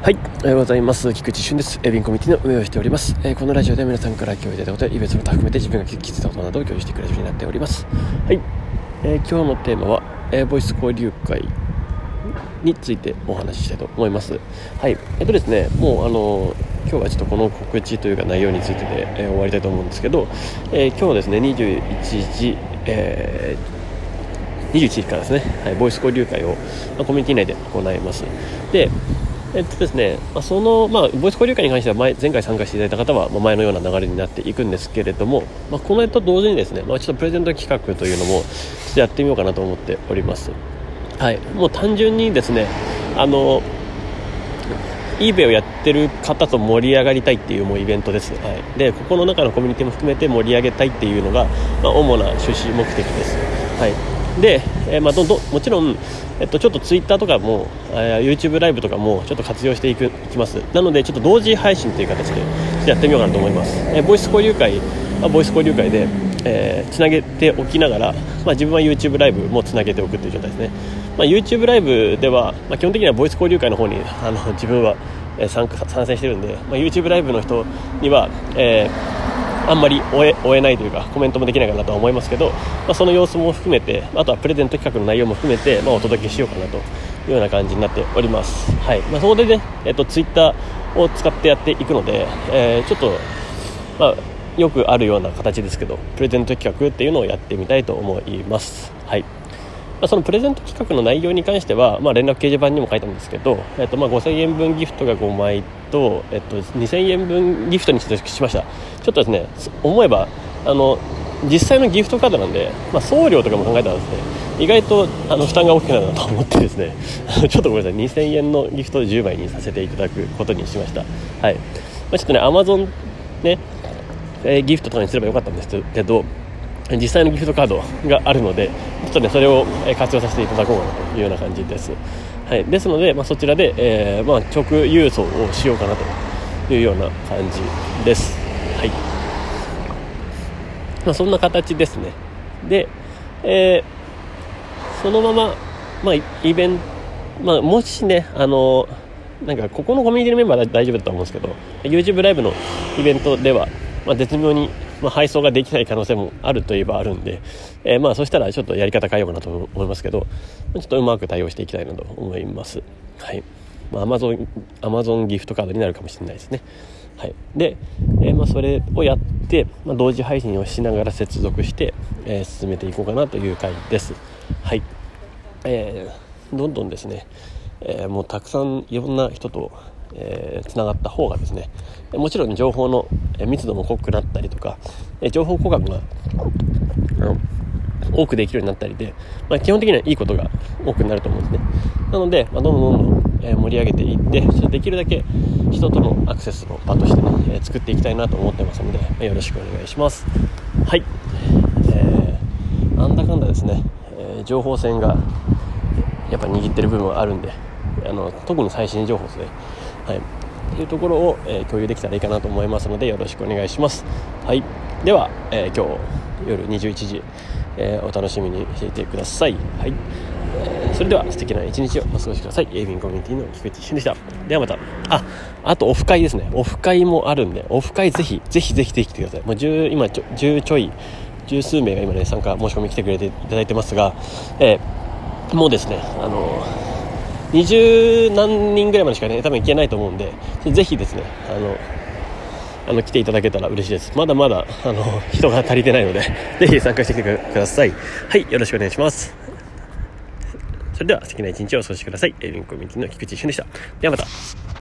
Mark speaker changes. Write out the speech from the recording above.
Speaker 1: はい、おはようございます。菊池俊です。エビンコミュニティの運営をしております。えー、このラジオでは皆さんから共有いただいたことや、イベントの他含めて自分が気づいたことなどを共有してくれるようになっております。はい、えー、今日のテーマは、えー、ボイス交流会についてお話ししたいと思います。はい、えっとですね、もうあの今日はちょっとこの告知というか内容についてで、え、終わりたいと思うんですけど、え、今日ですね、21時、え、21時からですね、はい、ボイス交流会を、まあ、コミュニティ内で行います。で、えっとですね、まあ、その、まあ、ボイス交流会に関しては前前回参加していただいた方は、まあ、前のような流れになっていくんですけれども、まあ、この辺と同時にですね、まあ、ちょっとプレゼント企画というのもちょっとやってみようかなと思っております。はい、もう単純にですねあの eBay をやってる方と盛り上がりたいっていうもうイベントです、はい、でここの中のコミュニティも含めて盛り上げたいっていうのが、まあ、主な趣旨目的です、はい。で、えー、まあ、どどもちろん、えっと、ちょっとツイッターとかも、えー、YouTube ライブとかもちょっと活用していくいきます。なのでちょっと同時配信という形でやってみようかなと思います、えー、ボイス交流会、まあ、ボイス交流会で、えー、つなげておきながら、まあ、自分は YouTube ライブもつなげておくという状態ですね、まあ、YouTube ライブでは、まあ、基本的にはボイス交流会の方にあの自分は参加参戦してるんで、まあ、YouTube ライブの人には、えーあんまり追えないというかコメントもできないかなとは思いますけど、まあ、その様子も含めてあとはプレゼント企画の内容も含めて、まあ、お届けしようかなというような感じになっております、はい。まあ、そこでね、えっと、ツイッターを使ってやっていくので、えー、ちょっと、まあ、よくあるような形ですけどプレゼント企画っていうのをやってみたいと思います。はい。まあ、そのプレゼント企画の内容に関しては、まあ、連絡掲示板にも書いたんですけど、えっと、ま5000円分ギフトが5枚と、えっと、2000円分ギフトにしました。ちょっとですね思えばあの実際のギフトカードなんで、まあ、送料とかも考えたらですね。意外とあの負担が大きくなるなと思ってですね。ちょっとごめんなさい。2000円のギフトを10枚にさせていただくことにしました。はい、まあ、ちょっとねアマゾンね、えー、ギフトとかにすればよかったんですけど実際のギフトカードがあるのでちょっとねそれを活用させていただこうかなというような感じです、はい、ですので、まあ、そちらで、えー、まあ、直郵送をしようかなというような感じです。はい、まあ、そんな形ですね。で、えー、そのまま、まあ、イベント、まあ、もしねあのなんかここのコミュニティのメンバーは大丈夫だと思うんですけど YouTube ライブのイベントでは、まあ、絶妙にまあ、配送ができない可能性もあるといえばあるんで、えー、まあそしたらちょっとやり方変えようかなと思いますけどちょっとうまく対応していきたいなと思います。はい。まあ、アマゾンアマゾンギフトカードになるかもしれないですね。はい、で、えー、まあ、それをやって、まあ、同時配信をしながら接続して、えー、進めていこうかなという回です。はい、えー、どんどんですね、えもうたくさんいろんな人とえー、つながった方がですねもちろん情報の密度も濃くなったりとか情報交換が多くできるようになったりで、まあ、基本的にはいいことが多くなると思うんですね。なので、まあ、どんどんどんどん、え盛り上げていってできるだけ人とのアクセスの場としてね、え作っていきたいなと思ってますので、よろしくお願いします。はい、えー、なんだかんだですね、え、情報戦がやっぱ握ってる部分はあるんであの特に最新情報ですね。はい、というところを、えー、共有できたらいいかなと思いますのでよろしくお願いします。はい、では、えー、今日夜21時、えー、お楽しみにしていてください。はいえ、それでは素敵な一日をお過ごしください。エイビンコミュニティの菊池俊でした。ではまた。あ、あとオフ会ですね。オフ会もあるんで、オフ会ぜひ、ぜひぜひぜひ来てください。もう10、今ちょ、10ちょい、十数名が今ね、参加申し込み来てくれていただいてますが、えー、もうですね、あの20何人ぐらいまでしかね多分行けないと思うんでぜひですねあのあの来ていただけたら嬉しいです。まだまだあの人が足りてないので ぜひ参加してきてください。はいよろしくお願いします。それでは素敵な一日をお過ごしください。エビンコミュニティの菊池俊でした。ではまた。